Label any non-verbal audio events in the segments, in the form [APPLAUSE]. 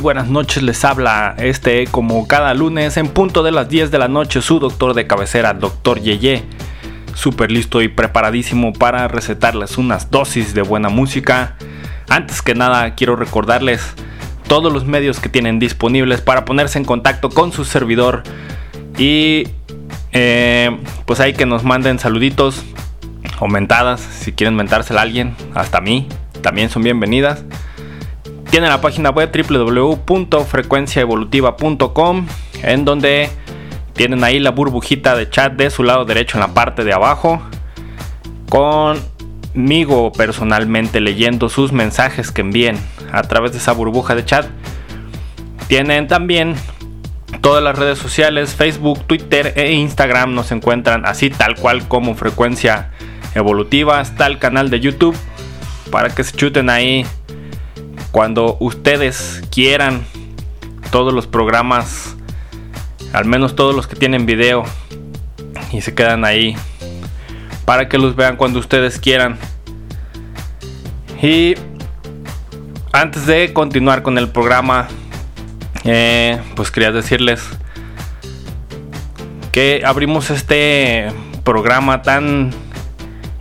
Buenas noches, les habla este como cada lunes en punto de las 10 de la noche su doctor de cabecera, doctor Yeye. Súper listo y preparadísimo para recetarles unas dosis de buena música. Antes que nada quiero recordarles todos los medios que tienen disponibles para ponerse en contacto con su servidor Y eh, pues hay que nos manden saluditos o mentadas, si quieren mentársela a alguien, hasta a mí, también son bienvenidas. Tienen la página web www.frecuenciaevolutiva.com en donde tienen ahí la burbujita de chat de su lado derecho en la parte de abajo conmigo personalmente leyendo sus mensajes que envíen a través de esa burbuja de chat. Tienen también todas las redes sociales, Facebook, Twitter e Instagram nos encuentran así tal cual como frecuencia evolutiva. Está el canal de YouTube para que se chuten ahí cuando ustedes quieran todos los programas, al menos todos los que tienen video y se quedan ahí para que los vean cuando ustedes quieran. Y antes de continuar con el programa, eh, pues quería decirles que abrimos este programa tan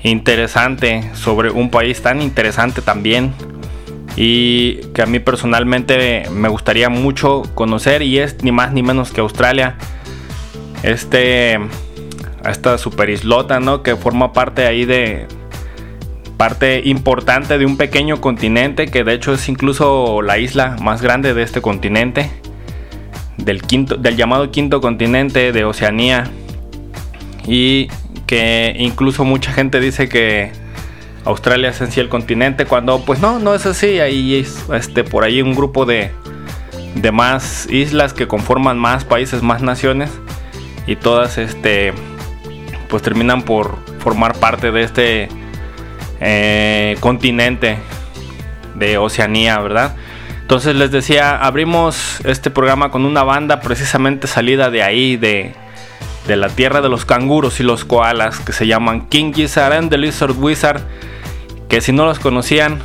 interesante sobre un país tan interesante también y que a mí personalmente me gustaría mucho conocer y es ni más ni menos que Australia. Este esta super islota, ¿no? Que forma parte ahí de parte importante de un pequeño continente que de hecho es incluso la isla más grande de este continente del quinto del llamado quinto continente de Oceanía y que incluso mucha gente dice que Australia es en sí el continente cuando pues no no es así ahí es este por ahí un grupo de de más islas que conforman más países más naciones y todas este pues terminan por formar parte de este eh, continente de Oceanía verdad entonces les decía abrimos este programa con una banda precisamente salida de ahí de de la tierra de los canguros y los koalas que se llaman King Gizzard and the Lizard Wizard. Que si no los conocían,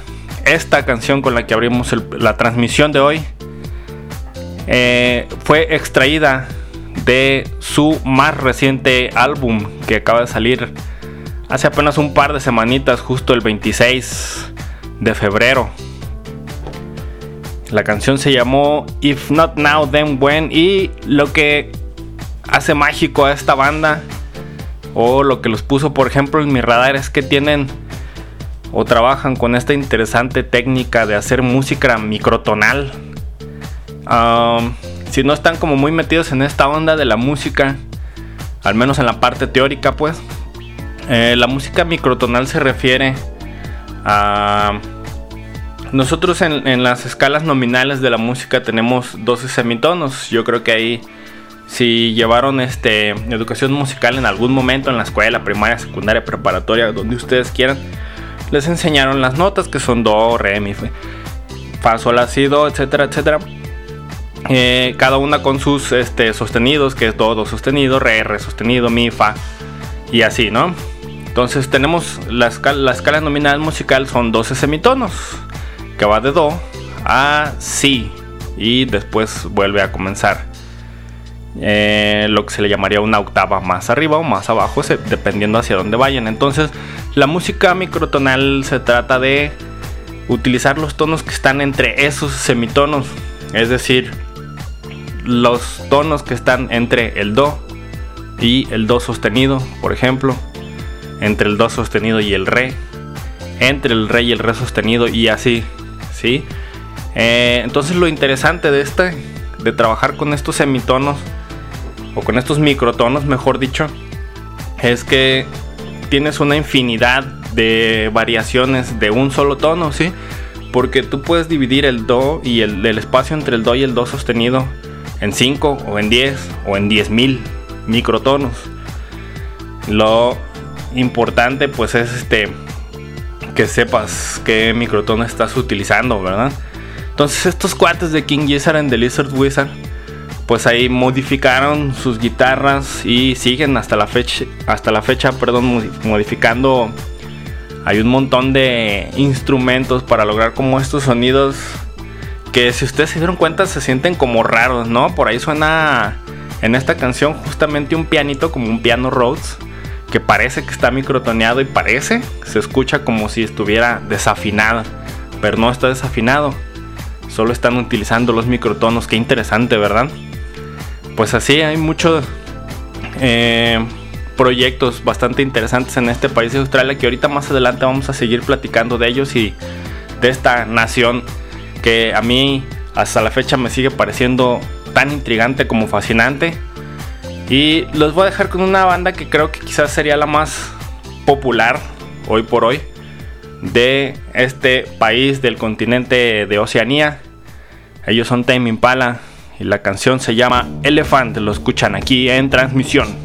esta canción con la que abrimos la transmisión de hoy eh, fue extraída de su más reciente álbum que acaba de salir hace apenas un par de semanitas, justo el 26 de febrero. La canción se llamó If Not Now Then When y lo que hace mágico a esta banda o lo que los puso por ejemplo en mi radar es que tienen o trabajan con esta interesante técnica de hacer música microtonal. si no están como muy metidos en esta onda de la música, al menos en la parte teórica, pues, eh, la música microtonal se refiere a... Nosotros en, en, las escalas nominales de la música tenemos 12 semitonos. Yo creo que ahí si llevaron este, educación musical en algún momento en la escuela, primaria, secundaria, preparatoria, donde ustedes quieran, les enseñaron las notas que son do, re, mi, fa, sol, la, si, do, etcétera, etcétera. Eh, cada una con sus este, sostenidos, que es do, do sostenido, re, re sostenido, mi, fa, y así, ¿no? Entonces tenemos la escala, la escala nominal musical son 12 semitonos, que va de do a si, y después vuelve a comenzar. Eh, lo que se le llamaría una octava más arriba o más abajo, dependiendo hacia dónde vayan. Entonces, la música microtonal se trata de utilizar los tonos que están entre esos semitonos, es decir, los tonos que están entre el do y el do sostenido, por ejemplo, entre el do sostenido y el re, entre el re y el re sostenido y así, ¿sí? Eh, entonces lo interesante de este, de trabajar con estos semitonos, o con estos microtonos, mejor dicho, es que tienes una infinidad de variaciones de un solo tono, ¿sí? Porque tú puedes dividir el do y el, espacio entre el do y el do sostenido en 5 o en 10 o en 10.000 microtonos. Lo importante pues es este que sepas qué microtono estás utilizando, ¿verdad? Entonces estos cuates de King Gizzard and the Lizard Wizard pues ahí modificaron sus guitarras y siguen hasta la fecha, hasta la fecha, perdón, modificando. Hay un montón de instrumentos para lograr como estos sonidos que si ustedes se dieron cuenta se sienten como raros, ¿no? Por ahí suena en esta canción justamente un pianito como un piano Rhodes que parece que está microtoneado y parece, se escucha como si estuviera desafinado, pero no está desafinado. Solo están utilizando los microtonos, qué interesante, ¿verdad? Pues así hay mucho eh, proyectos bastante interesantes en este país de Australia que ahorita más adelante vamos a seguir platicando de ellos y de esta nación que a mí hasta la fecha me sigue pareciendo tan intrigante como fascinante. Y los voy a dejar con una banda que creo que quizás sería la más popular hoy por hoy de este país del continente de Oceanía. Ellos son Tame Impala y la canción se llama Elephant. Lo escuchan aquí en transmisión.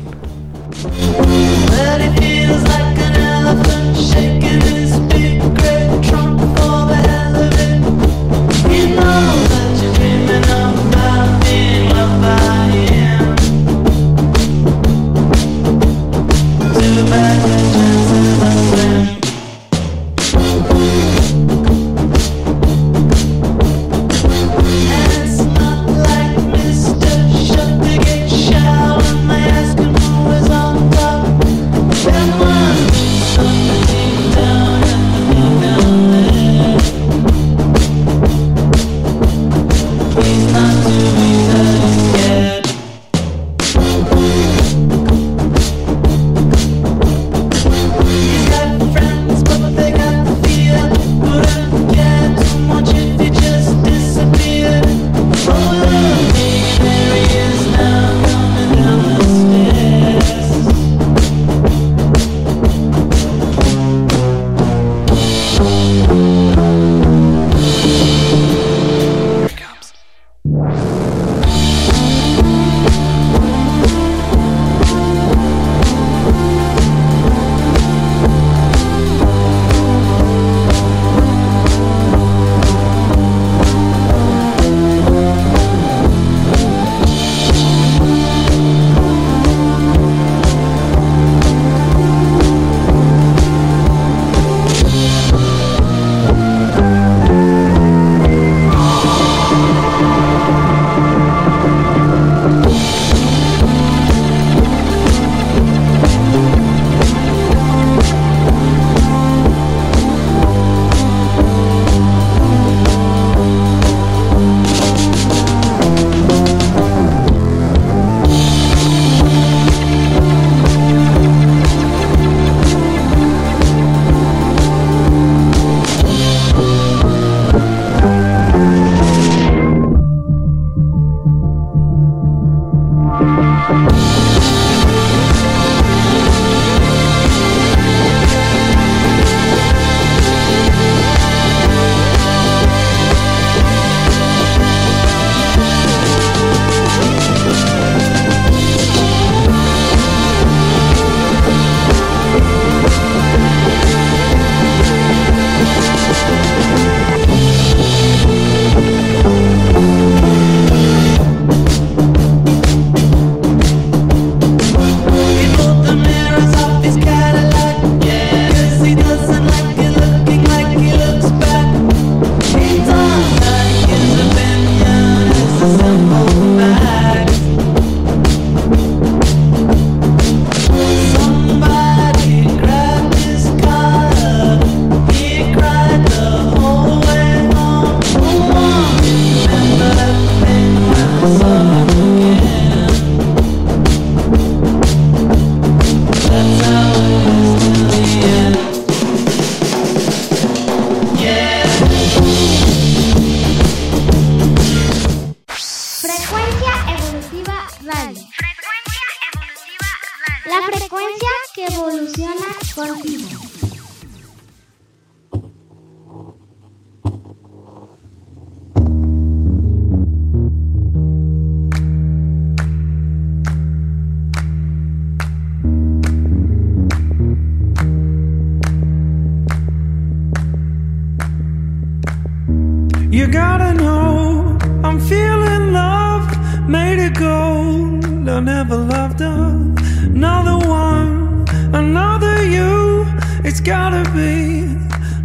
I never loved another one, another you. It's gotta be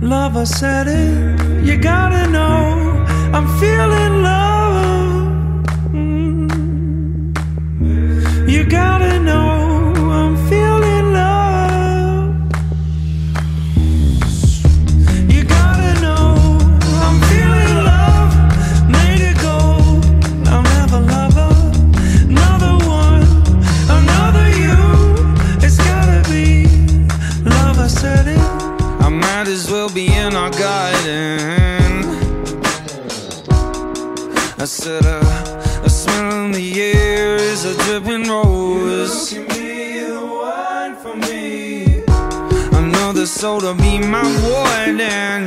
love. I said it. You gotta know I'm feeling love. Soul to be my warden.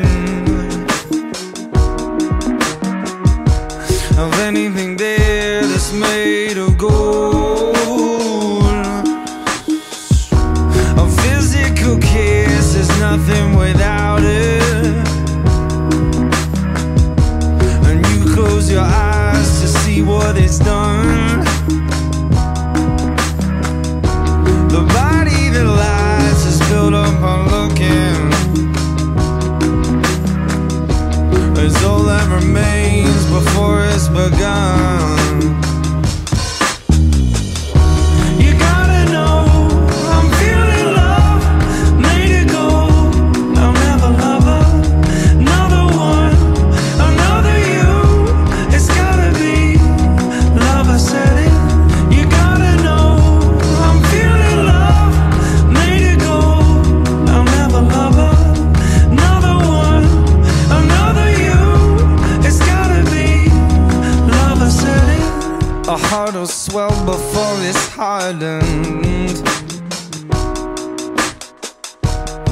Of anything there that's made of gold. A physical kiss is nothing without it. And you close your eyes begun.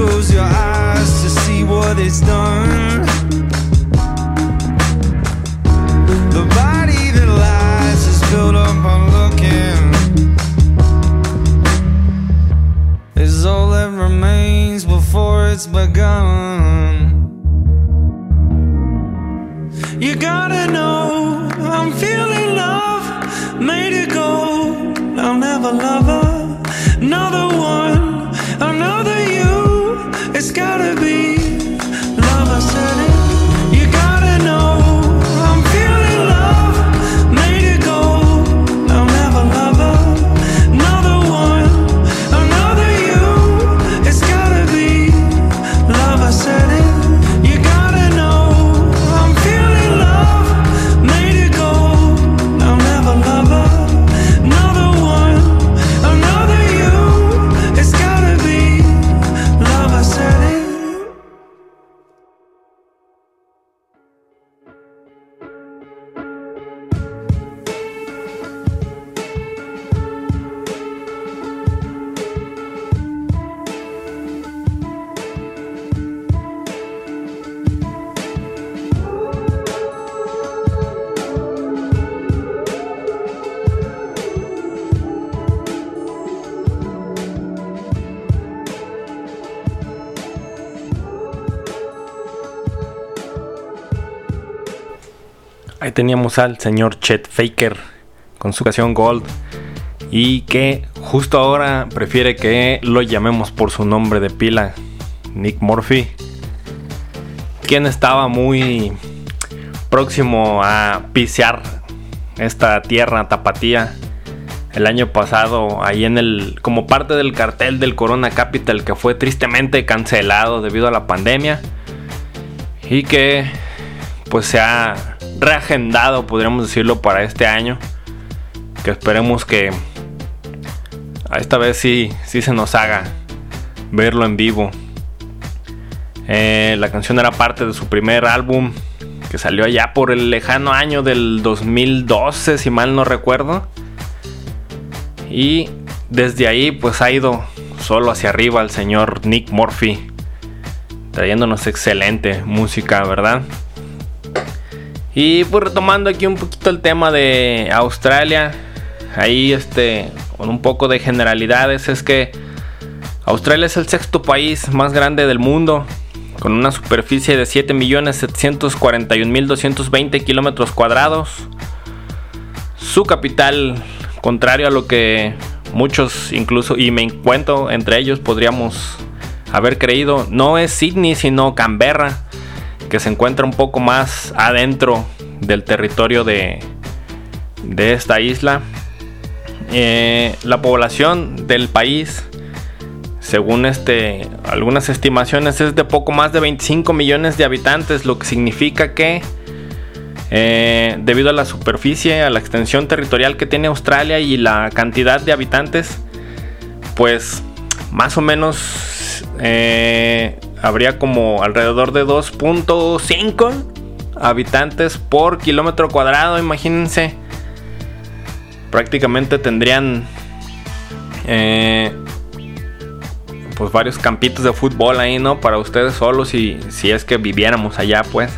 Close your eyes to see what it's done. The body that lies is built up on looking. Is all that remains before it's begun. Ahí teníamos al señor Chet Faker con su canción Gold. Y que justo ahora prefiere que lo llamemos por su nombre de pila, Nick Murphy. Quien estaba muy próximo a pisear esta tierra tapatía el año pasado ahí en el como parte del cartel del Corona Capital que fue tristemente cancelado debido a la pandemia y que pues se ha reagendado podríamos decirlo para este año que esperemos que a esta vez sí, sí se nos haga verlo en vivo Eh, la canción era parte de su primer álbum que salió allá por el lejano año del 2012 si mal no recuerdo y desde ahí pues ha ido solo hacia arriba el señor Nick Murphy. Trayéndonos excelente música, ¿verdad? Y pues retomando aquí un poquito el tema de Australia. Ahí este, con un poco de generalidades, es que Australia es el sexto país más grande del mundo. Con una superficie de 7.741.220 kilómetros cuadrados. Su capital contrario a lo que muchos incluso y me encuentro entre ellos podríamos haber creído no es Sydney sino Canberra que se encuentra un poco más adentro del territorio de, de esta isla. Eh, la población del país, según este, algunas estimaciones, es de poco más de 25 millones de habitantes, lo que significa que eh, debido a la superficie, a la extensión territorial que tiene Australia y la cantidad de habitantes, pues más o menos eh, habría como alrededor de 2.5 habitantes por kilómetro cuadrado, imagínense. Prácticamente tendrían eh, pues varios campitos de fútbol ahí, ¿no? Para ustedes solos y si es que viviéramos allá, pues.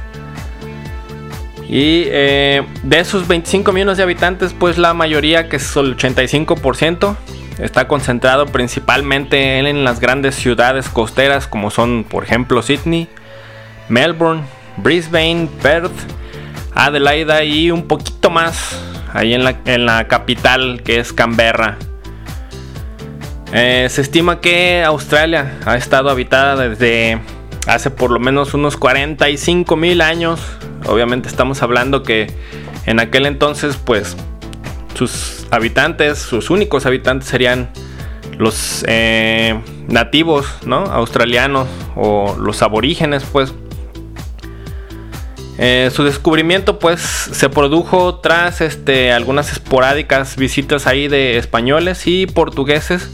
Y eh, de esos 25 millones de habitantes, pues la mayoría, que es el 85%, está concentrado principalmente en las grandes ciudades costeras como son, por ejemplo, Sydney, Melbourne, Brisbane, Perth, Adelaida y un poquito más ahí en la, capital que es Canberra. Eh, se estima que Australia ha estado habitada desde hace por lo menos unos 45 mil años. Obviamente estamos hablando que en aquel entonces pues sus habitantes, sus únicos habitantes serían los eh, nativos, ¿no? Australianos o los aborígenes, pues. Eh, su descubrimiento pues se produjo tras este, algunas esporádicas visitas ahí de españoles y portugueses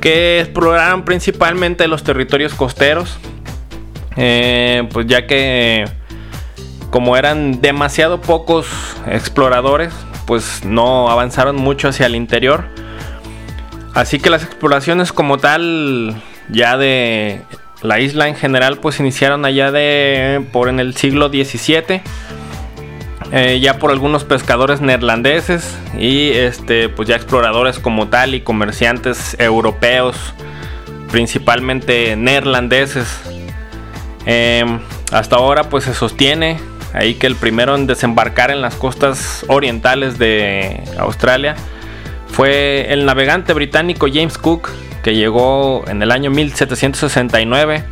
que exploraron principalmente los territorios costeros, eh, pues ya que como eran demasiado pocos exploradores, pues no avanzaron mucho hacia el interior. Así que las exploraciones como tal, ya de la isla en general, pues iniciaron allá de por en el siglo XVII. Eh, ya por algunos pescadores neerlandeses y este pues ya exploradores como tal y comerciantes europeos principalmente neerlandeses em, hasta ahora pues se sostiene ahí que el primero en desembarcar en las costas orientales de Australia fue el navegante británico James Cook, que llegó en el año 1769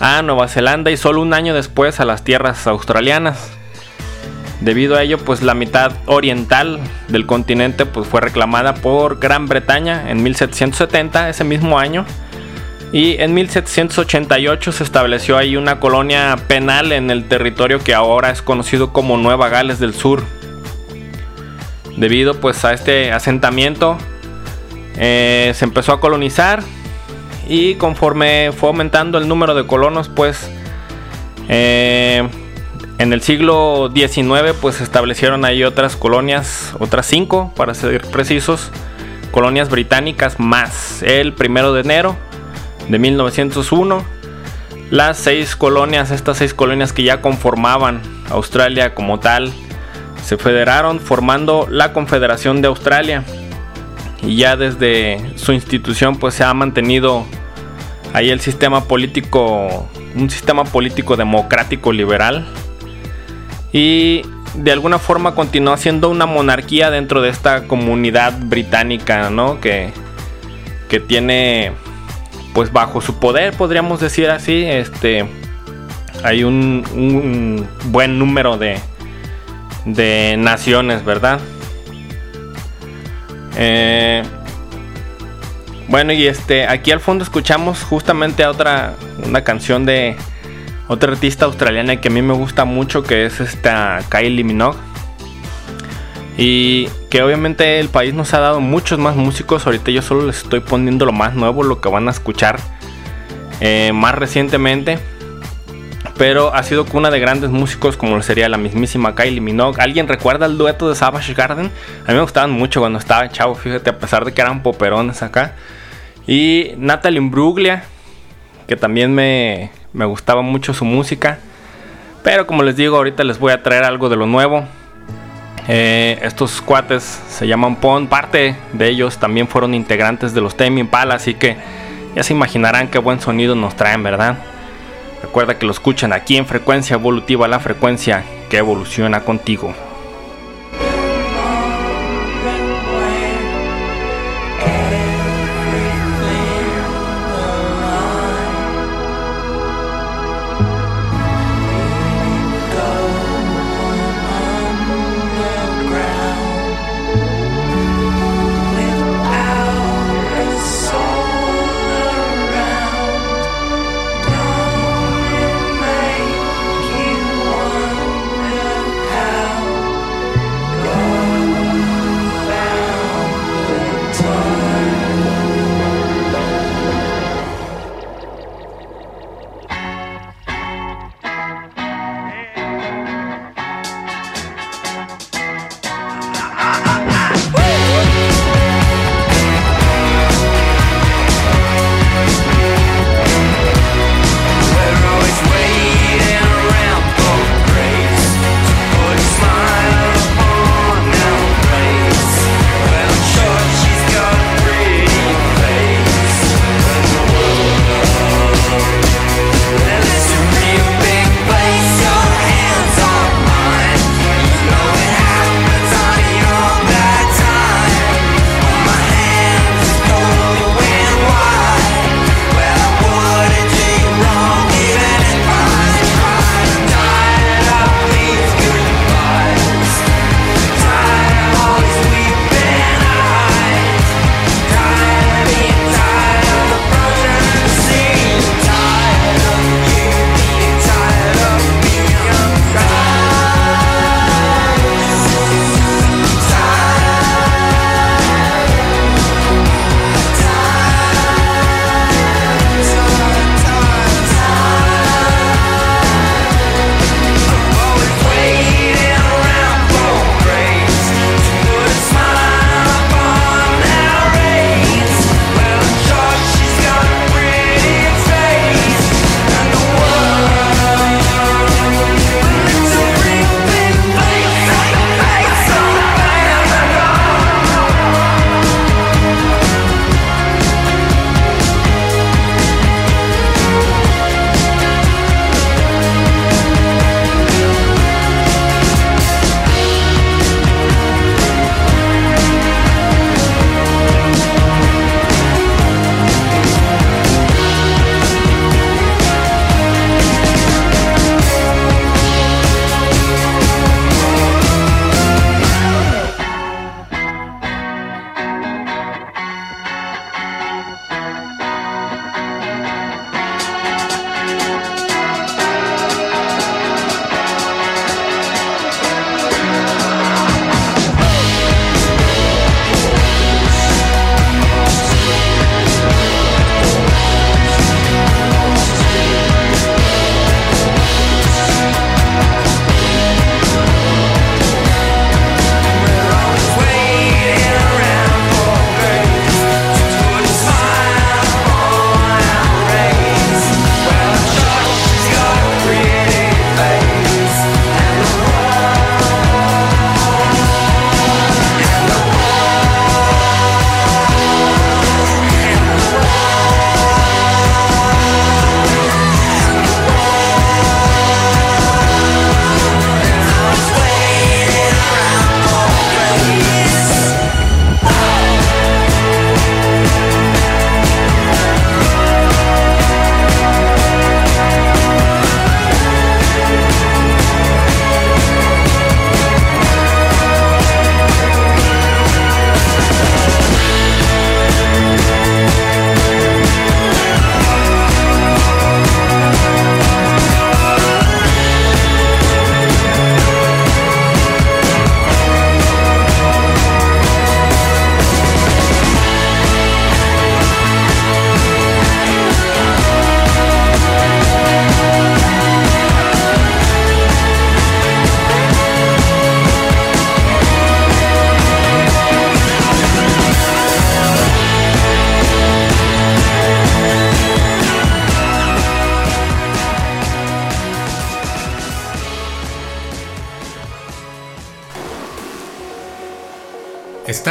a Nueva Zelanda y solo un año después a las tierras australianas. Debido a ello, pues la mitad oriental del continente pues, fue reclamada por Gran Bretaña en 1770, ese mismo año, y en 1788 se estableció ahí una colonia penal en el territorio que ahora es conocido como Nueva Gales del Sur. Debido pues a este asentamiento eh, se empezó a colonizar y conforme fue aumentando el número de colonos pues eh, en el siglo XIX pues se establecieron ahí otras colonias, otras cinco para ser precisos, colonias británicas más el primero de enero de 1901. Las seis colonias, estas seis colonias que ya conformaban Australia como tal, se federaron formando la Confederación de Australia. Y ya desde su institución pues se ha mantenido ahí el sistema político, un sistema político democrático liberal. Y de alguna forma continúa siendo una monarquía dentro de esta comunidad británica, ¿no? Que, que tiene pues bajo su poder, podríamos decir así, este, hay un, buen número de, de naciones, ¿verdad? Eh, bueno, y este, aquí al fondo escuchamos justamente a otra, una canción de otra artista australiana que a mí me gusta mucho, que es esta Kylie Minogue. Y que obviamente el país nos ha dado muchos más músicos. Ahorita yo solo les estoy poniendo lo más nuevo, lo que van a escuchar eh, más recientemente. Pero ha sido cuna de grandes músicos como sería la mismísima Kylie Minogue. ¿Alguien recuerda el dueto de Savage Garden? A mí me gustaban mucho cuando estaba chavo, fíjate, a pesar de que eran poperones acá. Y Natalie Imbruglia, que también me, me gustaba mucho su música. Pero como les digo, ahorita les voy a traer algo de lo nuevo. Eh, estos cuates se llaman Pon, parte de ellos también fueron integrantes de los Tame Impala, así que ya se imaginarán qué buen sonido nos traen, ¿verdad? Recuerda que lo escuchan aquí en frecuencia evolutiva, la frecuencia que evoluciona contigo.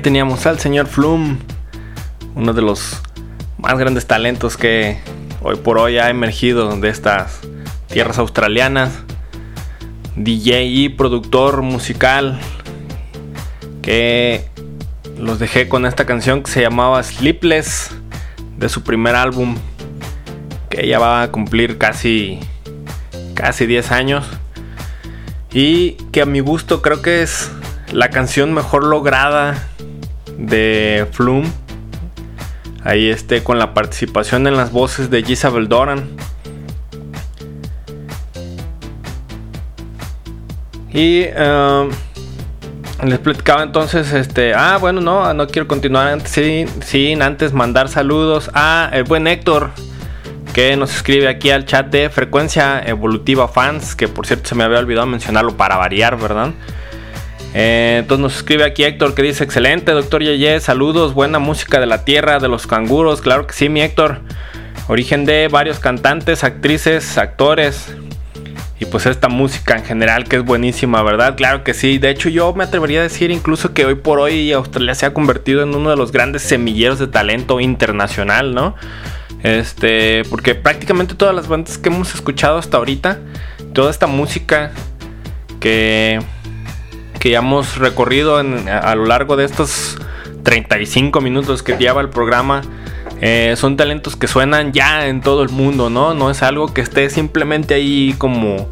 Teníamos al señor Flum, uno de los más grandes talentos que hoy por hoy ha emergido de estas tierras australianas. DJ y productor musical que los dejé con esta canción que se llamaba Sleepless de su primer álbum que ya va a cumplir casi casi 10 años y que a mi gusto creo que es la canción mejor lograda de Flume. Ahí este con la participación en las voces de Gisabel Doran. Y um, les platicaba entonces, este, ah, bueno, no, no quiero continuar sin, sin antes mandar saludos a el buen Héctor, que nos escribe aquí al chat de Frecuencia Evolutiva Fans, que por cierto se me había olvidado mencionarlo para variar, ¿verdad? Eh, entonces nos escribe aquí Héctor que dice, excelente, doctor Yeye, saludos, buena música de la tierra, de los canguros, claro que sí, mi Héctor. Origen de varios cantantes, actrices, actores. y pues esta música en general que es buenísima, ¿verdad? Claro que sí. De hecho yo me atrevería a decir incluso que hoy por hoy Australia se ha convertido en uno de los grandes semilleros de talento internacional, ¿no? Este, porque prácticamente todas las bandas que hemos escuchado hasta ahorita, toda esta música que, que ya hemos recorrido a, lo largo de estos 35 minutos que lleva el programa, eh, son talentos que suenan ya en todo el mundo, ¿no? No es algo que esté simplemente ahí como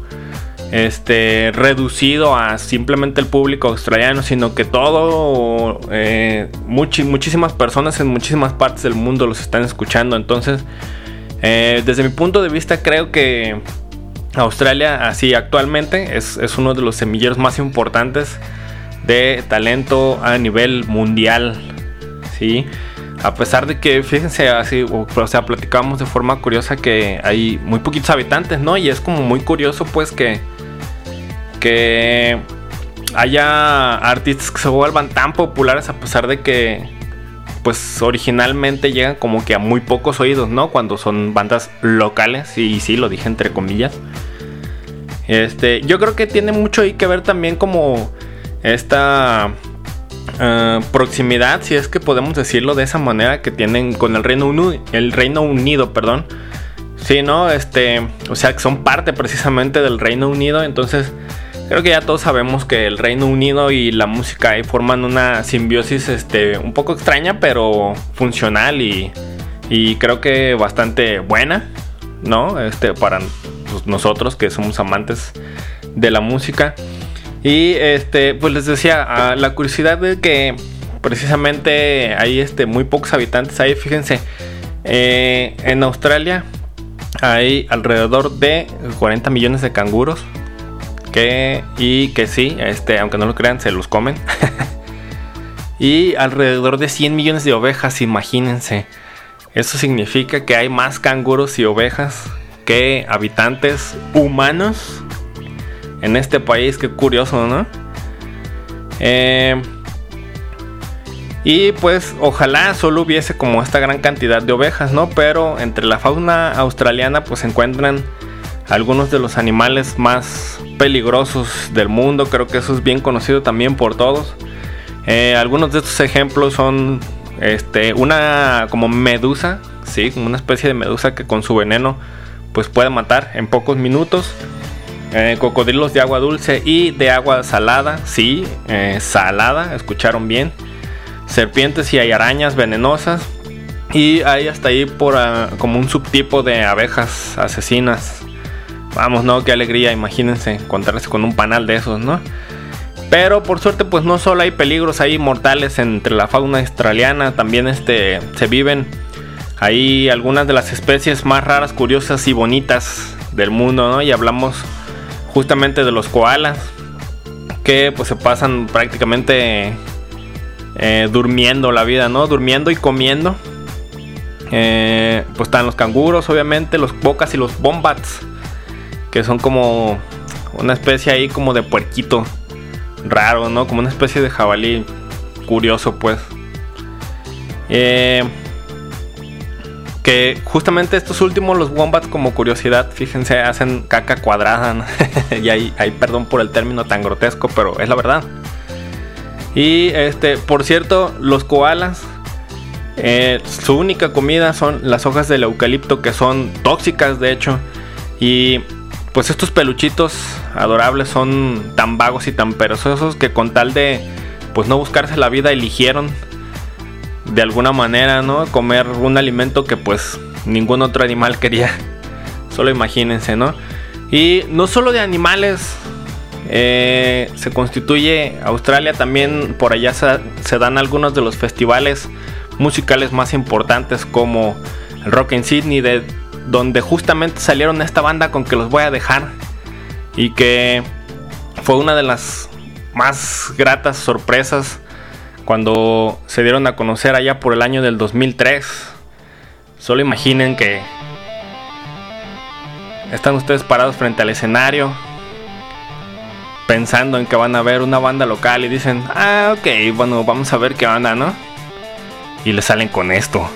este reducido a simplemente el público australiano, sino que todo, eh, muchísimas personas en muchísimas partes del mundo los están escuchando. Entonces, eh, desde mi punto de vista, creo que Australia, así actualmente, es, es uno de los semilleros más importantes de talento a nivel mundial. ¿sí? A pesar de que, fíjense, así, o, sea, platicamos de forma curiosa que hay muy poquitos habitantes, ¿no? Y es como muy curioso, pues, que, que haya artistas que se vuelvan tan populares a pesar de que, pues, originalmente llegan como que a muy pocos oídos, ¿no? Cuando son bandas locales, y sí, lo dije entre comillas. Este, yo creo que tiene mucho ahí que ver también como esta eh, proximidad, si es que podemos decirlo de esa manera, que tienen con el Reino Unido, el Reino Unido, perdón. Sí, ¿no? Este, o sea, que son parte precisamente del Reino Unido, entonces creo que ya todos sabemos que el Reino Unido y la música ahí forman una simbiosis este, un poco extraña, pero funcional y, y creo que bastante buena, ¿no? Este, para pues, nosotros que somos amantes de la música. Y este, pues les decía, la curiosidad de que precisamente hay este, muy pocos habitantes ahí, fíjense, eh, en Australia hay alrededor de 40 millones de canguros. Que, y que sí, este, aunque no lo crean, se los comen. [LAUGHS] y alrededor de 100 millones de ovejas, imagínense. Eso significa que hay más canguros y ovejas que habitantes humanos en este país. Qué curioso, ¿no? Eh, y pues ojalá solo hubiese como esta gran cantidad de ovejas, ¿no? Pero entre la fauna australiana pues se encuentran algunos de los animales más peligrosos del mundo. Creo que eso es bien conocido también por todos. Eh, algunos de estos ejemplos son este, una como medusa, sí, como una especie de medusa que con su veneno pues puede matar en pocos minutos. Eh, cocodrilos de agua dulce y de agua salada, sí, eh, salada, escucharon bien. Serpientes y hay arañas venenosas. Y hay hasta ahí por ah, como un subtipo de abejas asesinas. Vamos, no, qué alegría, imagínense encontrarse con un panal de esos, ¿no? Pero por suerte, pues no solo hay peligros ahí mortales entre la fauna australiana, también este, se viven ahí algunas de las especies más raras, curiosas y bonitas del mundo, ¿no? Y hablamos justamente de los koalas que pues se pasan prácticamente eh, durmiendo la vida, ¿no? Durmiendo y comiendo. Eh, pues están los canguros, obviamente, los bocas y los bombats, que son como una especie ahí como de puerquito raro, ¿no? Como una especie de jabalí curioso, pues. Eh, que justamente estos últimos, los wombats, como curiosidad, fíjense, hacen caca cuadrada. [LAUGHS] y hay, perdón por el término tan grotesco, pero es la verdad. Y este, por cierto, los koalas, eh, su única comida son las hojas del eucalipto, que son tóxicas, de hecho. Y pues estos peluchitos adorables son tan vagos y tan perezosos que con tal de pues no buscarse la vida eligieron de alguna manera, ¿no? Comer un alimento que pues ningún otro animal quería. [LAUGHS] Solo imagínense, ¿no? Y no solo de animales eh, se constituye Australia, también por allá se, dan algunos de los festivales musicales más importantes como el Rock en Sydney, de donde justamente salieron esta banda con que los voy a dejar y que fue una de las más gratas sorpresas cuando se dieron a conocer allá por el año del 2003. Solo imaginen que están ustedes parados frente al escenario pensando en que van a ver una banda local y dicen, ah, ok, bueno, vamos a ver qué banda, ¿no? Y le salen con esto.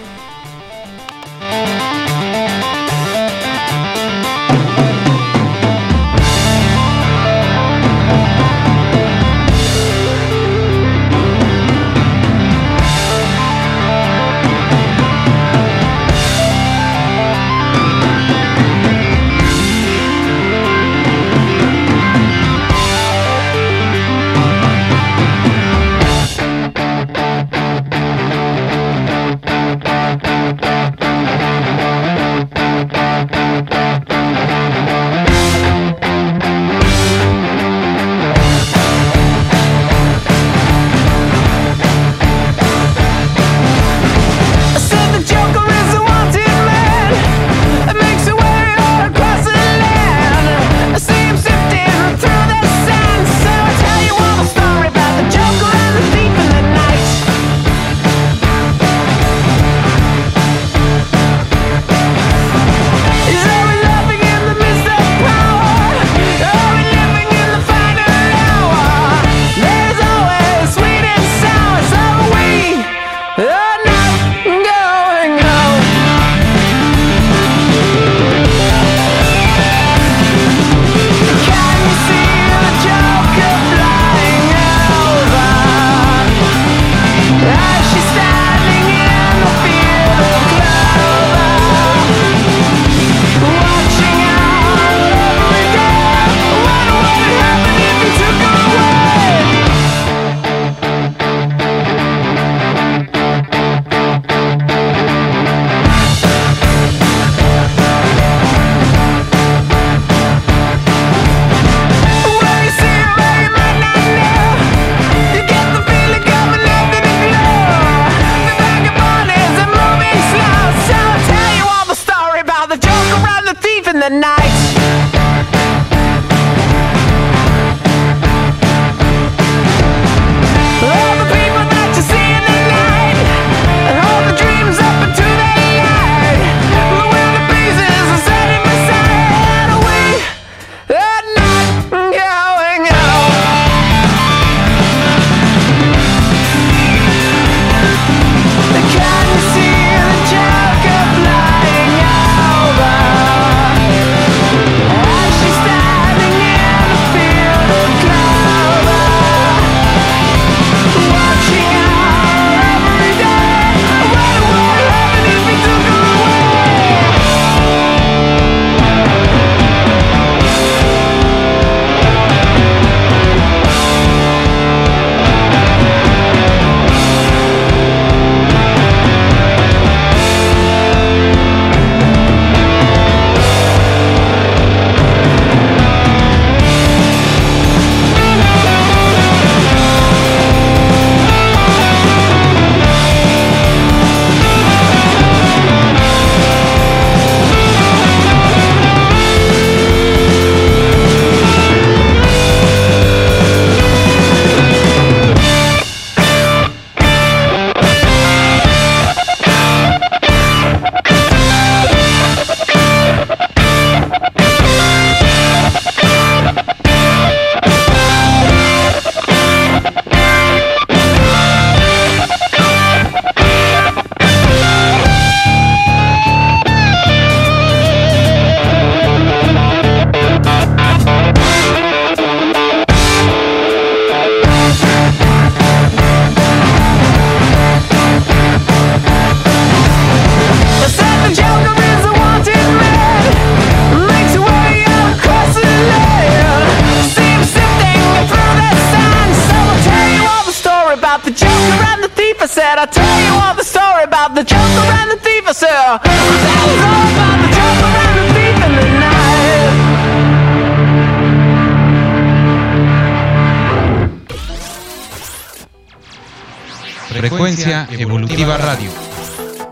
Frecuencia Evolutiva Radio.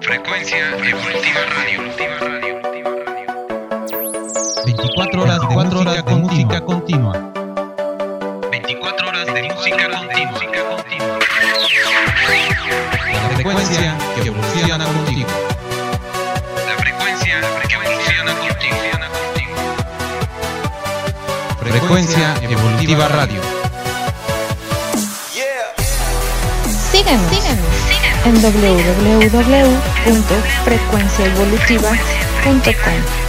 Frecuencia Evolutiva Radio. 24 horas de, 4 horas de música continua. 24 horas de música continua. La frecuencia que evoluciona contigo. La frecuencia que evoluciona contigo. Frecuencia Evolutiva Radio. En www.frecuenciaevolutiva.com.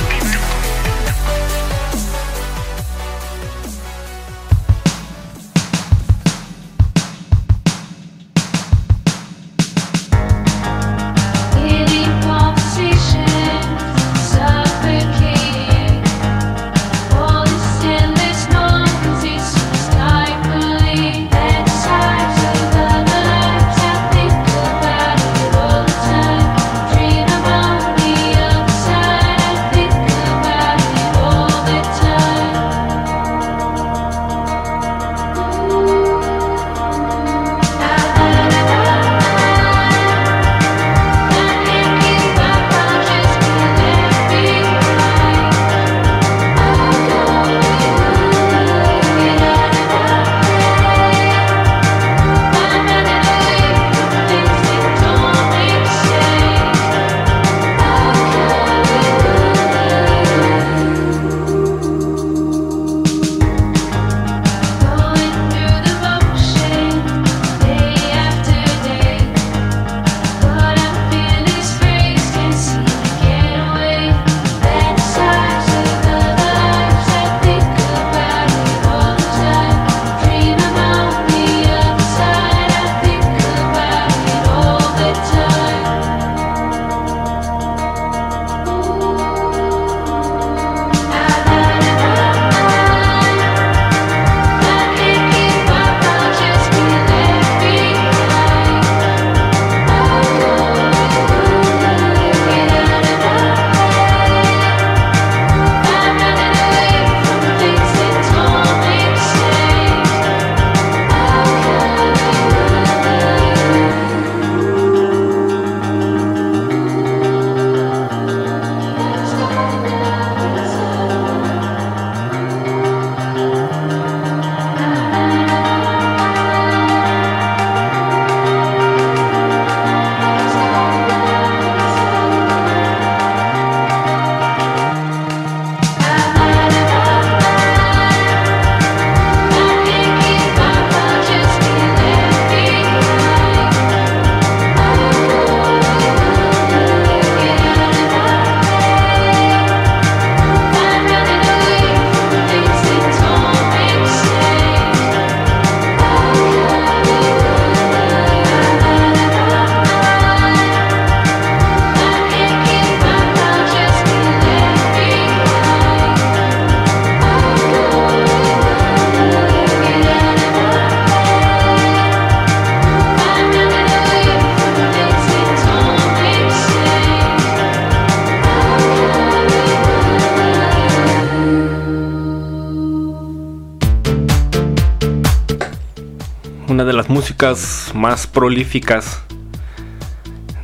más prolíficas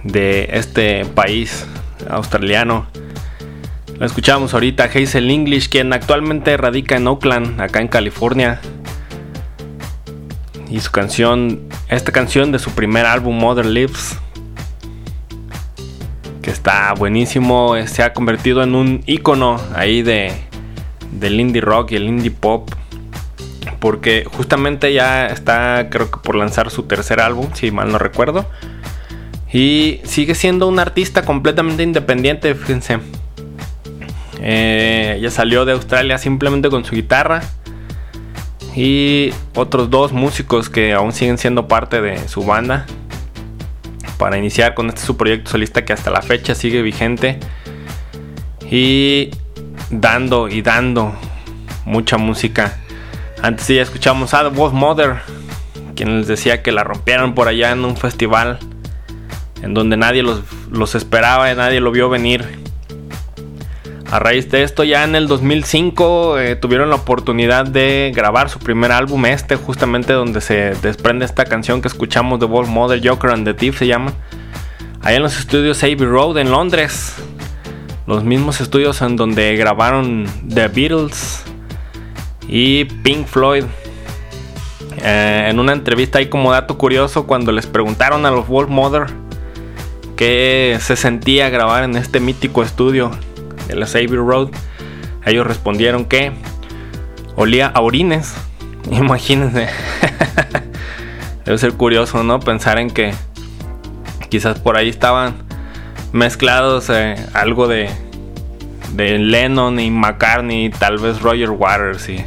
de este país australiano. La escuchamos ahorita, Hazel English, quien actualmente radica en Oakland, acá en California. Y su canción, esta canción de su primer álbum, Mother Lives, que está buenísimo, eh, se ha convertido en un icono ahí de, del indie rock y el indie pop. Porque justamente ya está, creo que por lanzar su tercer álbum, si mal no recuerdo. Y sigue siendo un artista completamente independiente, fíjense. Eh, ella salió de Australia simplemente con su guitarra. Y otros dos músicos que aún siguen siendo parte de su banda. Para iniciar con este su proyecto solista que hasta la fecha sigue vigente. Y dando y dando mucha música. Antes ya escuchamos a The Wolf Mother. Quien les decía que la rompieron por allá en un festival. En donde nadie los, los esperaba nadie lo vio venir. A raíz de esto, ya en el 2005 eh, tuvieron la oportunidad de grabar su primer álbum, este, justamente donde se desprende esta canción que escuchamos de Wolf Mother, Joker and the Thief se llama. Ahí en los estudios Abbey Road en Londres. Los mismos estudios en donde grabaron The Beatles y Pink Floyd. Eh, en una entrevista ahí como dato curioso, cuando les preguntaron a los Wolf Mother qué se sentía grabar en este mítico estudio de la Abbey Road. Ellos respondieron que olía a orines. [LAUGHS] Imagínense. [LAUGHS] Debe ser curioso, ¿no? Pensar en que quizás por ahí estaban mezclados eh, algo de, de Lennon y McCartney, tal vez Roger Waters y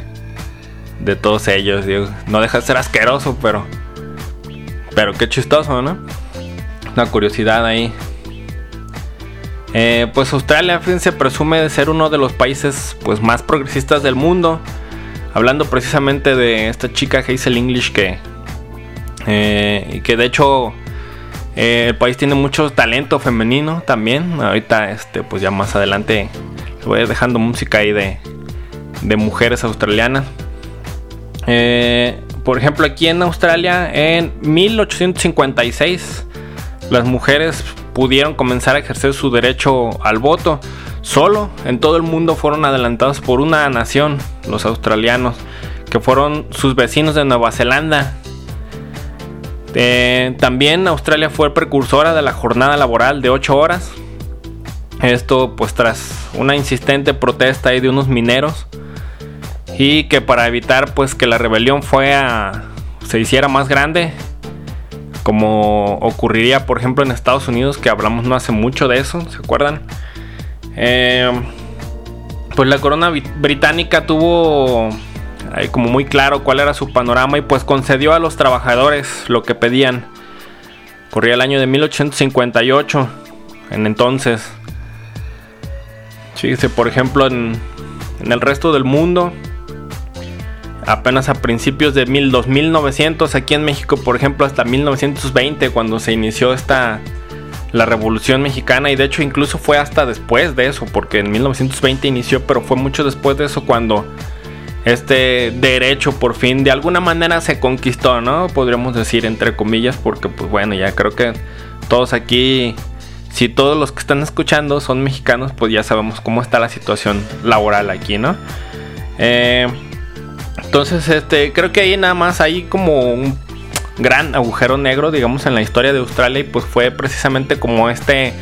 de todos ellos. No deja de ser asqueroso, pero pero qué chistoso, ¿no? Una curiosidad ahí. Eh, pues Australia, fíjense, presume de ser uno de los países pues, más progresistas del mundo. Hablando precisamente de esta chica Hazel English que, eh, que de hecho eh, el país tiene mucho talento femenino también. Ahorita, este, pues ya más adelante voy dejando música ahí de, de mujeres australianas. Eh, por ejemplo, aquí en Australia, en 1856, las mujeres pudieron comenzar a ejercer su derecho al voto. Solo en todo el mundo fueron adelantados por una nación, los australianos, que fueron sus vecinos de Nueva Zelanda. Eh, también Australia fue precursora de la jornada laboral de 8 horas. Esto pues tras una insistente protesta ahí de unos mineros. Y que para evitar pues que la rebelión fue a, se hiciera más grande, como ocurriría por ejemplo en Estados Unidos que hablamos no hace mucho de eso, ¿se acuerdan? Eh, pues la corona británica tuvo como muy claro cuál era su panorama y pues concedió a los trabajadores lo que pedían. Corría el año de 1858, en entonces. Fíjese, por ejemplo, en, en el resto del mundo, apenas a principios de mil, 2900, aquí en México, por ejemplo, hasta 1920, cuando se inició esta la Revolución Mexicana y de hecho incluso fue hasta después de eso, porque en 1920 inició, pero fue mucho después de eso cuando este derecho por fin de alguna manera se conquistó, ¿no? Podríamos decir entre comillas, porque pues bueno, ya creo que todos aquí, si todos los que están escuchando son mexicanos, pues ya sabemos cómo está la situación laboral aquí, ¿no? Eh, entonces, este, creo que ahí nada más hay como un gran agujero negro, digamos, en la historia de Australia y pues fue precisamente como este,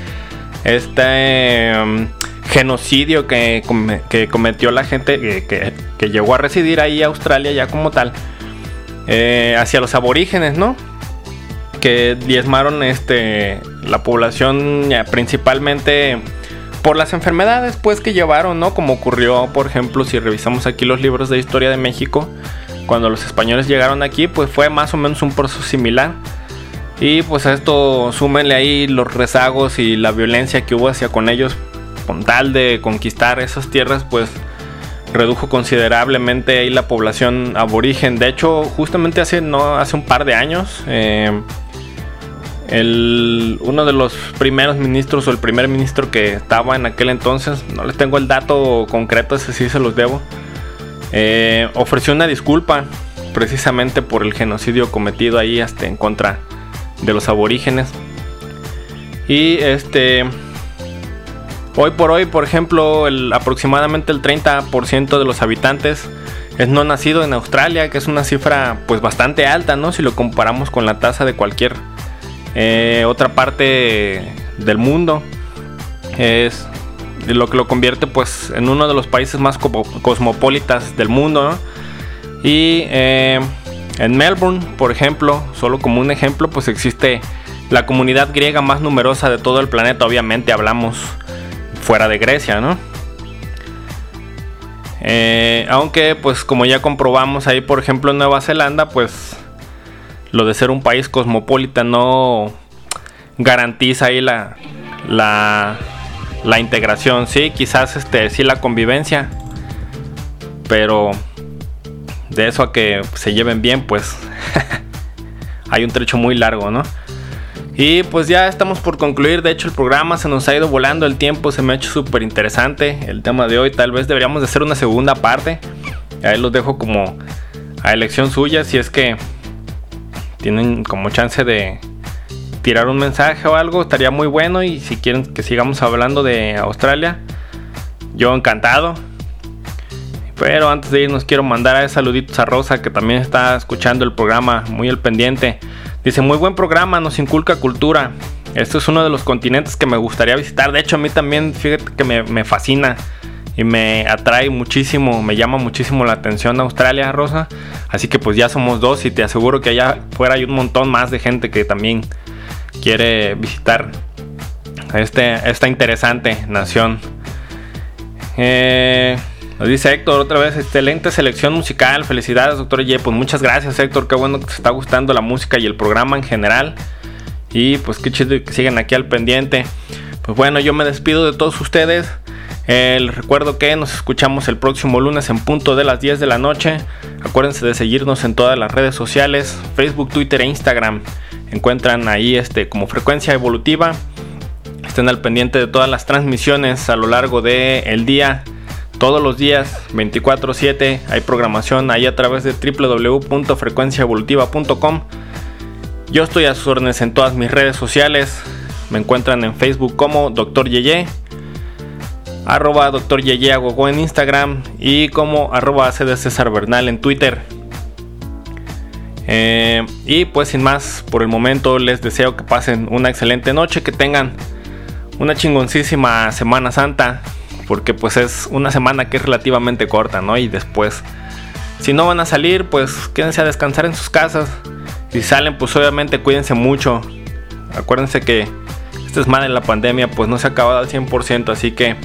este um, genocidio que, que cometió la gente que, que- que llegó a residir ahí a Australia ya como tal, eh, hacia los aborígenes, ¿no? Que diezmaron este, la población ya, principalmente por las enfermedades pues que llevaron, ¿no? Como ocurrió, por ejemplo, si revisamos aquí los libros de historia de México, cuando los españoles llegaron aquí, pues fue más o menos un proceso similar. Y pues a esto súmenle ahí los rezagos y la violencia que hubo hacia con ellos con tal de conquistar esas tierras, pues redujo considerablemente ahí la población aborigen. De hecho, justamente hace no hace un par de años, eh, el, uno de los primeros ministros o el primer ministro que estaba en aquel entonces, no les tengo el dato concreto, ese sí se los debo, eh, ofreció una disculpa precisamente por el genocidio cometido ahí hasta en contra de los aborígenes. Y este hoy por hoy, por ejemplo, el, aproximadamente el 30% de los habitantes es no nacido en Australia, que es una cifra pues bastante alta, ¿no? Si lo comparamos con la tasa de cualquier eh, otra parte del mundo. Es lo que lo convierte pues en uno de los países más co- cosmopolitas del mundo. Y eh, en Melbourne, por ejemplo, solo como un ejemplo, pues existe la comunidad griega más numerosa de todo el planeta. Obviamente hablamos fuera de Grecia, ¿no? Eh, aunque, pues como ya comprobamos ahí, por ejemplo, en Nueva Zelanda, pues lo de ser un país cosmopolita no garantiza ahí la, la, la integración. Sí, quizás este, sí la convivencia, pero de eso a que se lleven bien, pues [LAUGHS] hay un trecho muy largo, ¿no? Y pues ya estamos por concluir, de hecho el programa se nos ha ido volando el tiempo, se me ha hecho súper interesante el tema de hoy, tal vez deberíamos de hacer una segunda parte, ahí los dejo como a elección suya, si es que tienen como chance de tirar un mensaje o algo, estaría muy bueno y si quieren que sigamos hablando de Australia, yo encantado. Pero antes de irnos quiero mandar a saluditos a Rosa que también está escuchando el programa, muy al pendiente. Dice, muy buen programa, nos inculca cultura. Esto es uno de los continentes que me gustaría visitar. De hecho, a mí también, fíjate que me, me fascina y me atrae muchísimo, me llama muchísimo la atención Australia, Rosa. Así que pues ya somos dos y te aseguro que allá fuera hay un montón más de gente que también quiere visitar este, esta interesante nación. Eh, nos dice Héctor otra vez, excelente selección musical, felicidades doctor Ye, pues muchas gracias Héctor, qué bueno que te está gustando la música y el programa en general. Y pues qué chido que sigan aquí al pendiente. Pues bueno, yo me despido de todos ustedes. Eh, les recuerdo que nos escuchamos el próximo lunes en punto de las 10 de la noche. Acuérdense de seguirnos en todas las redes sociales, Facebook, Twitter e Instagram. Encuentran ahí este como frecuencia evolutiva. Estén al pendiente de todas las transmisiones a lo largo del el día. Todos los días, 24/7, hay programación ahí a través de www.frecuenciaevolutiva.com. Yo estoy a sus órdenes en todas mis redes sociales. Me encuentran en Facebook como Dr. Yeye, arroba Dr. Yeye en Instagram y como arroba CD César Bernal en Twitter. Eh, y pues sin más, por el momento les deseo que pasen una excelente noche, que tengan una chingoncísima Semana Santa, porque pues es una semana que es relativamente corta, ¿no? Y después, si no van a salir, pues quédense a descansar en sus casas. Si salen, pues obviamente cuídense mucho. Acuérdense que esta semana en la pandemia pues no se ha acabado al 100%, así que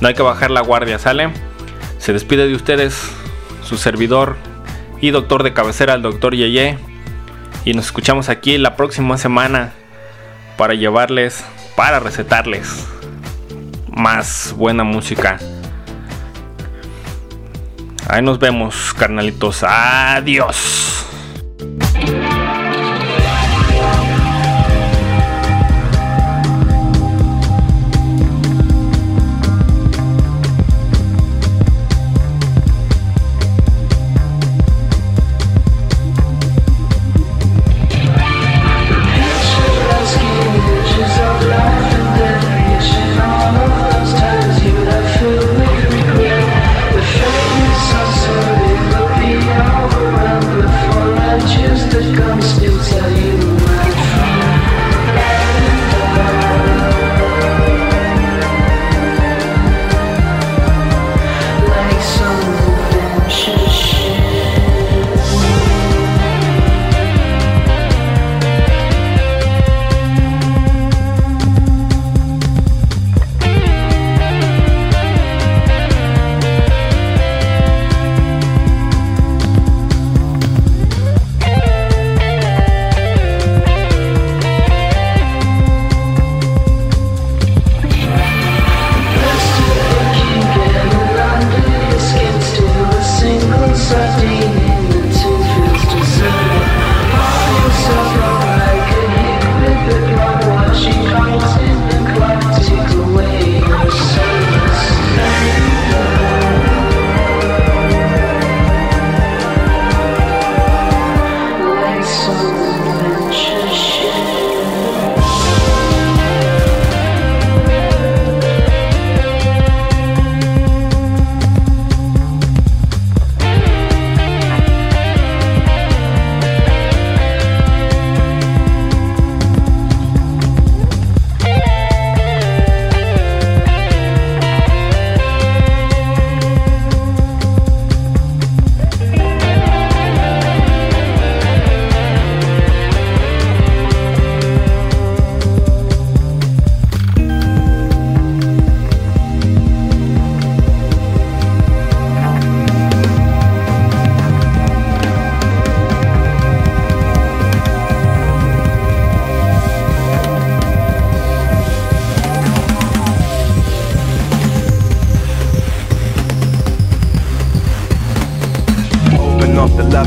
no hay que bajar la guardia, ¿sale? Se despide de ustedes su servidor y doctor de cabecera, el doctor Yeye. Y nos escuchamos aquí la próxima semana para llevarles, para recetarles más buena música. Ahí nos vemos, carnalitos. Adiós.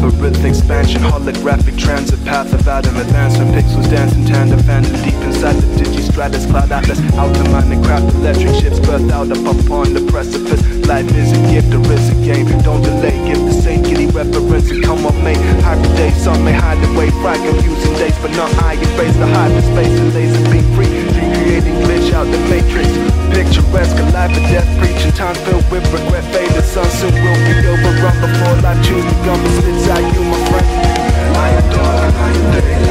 Labyrinth expansion, holographic transit path of atom advancement, pixels dancing tandem, phantom deep inside the digistratus, cloud atlas, outer mind and craft electric ships birthed out up upon the precipice. Life is a gift, there is a game. Don't delay, give the same kitty reference and come on, mate. Hybrid days, some may hide away, fry confusing days, but not I. Erase the hyperspace and laser beam free, recreating glitch out the matrix. Picturesque, alive or death, preaching times filled with regret. Fade the sun soon will be over. Run before I choose come and spits out you, my friend.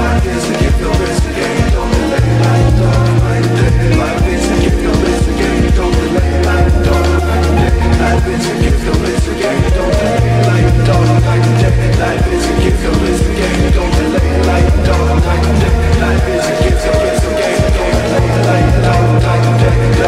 Life is a gift. Don't delay, life is a. Don't delay, life is a. Don't delay, life is a. Don't delay, day, life is a gift,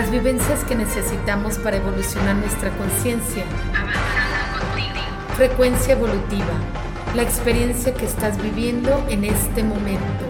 las vivencias que necesitamos para evolucionar nuestra conciencia. Frecuencia evolutiva, la experiencia que estás viviendo en este momento.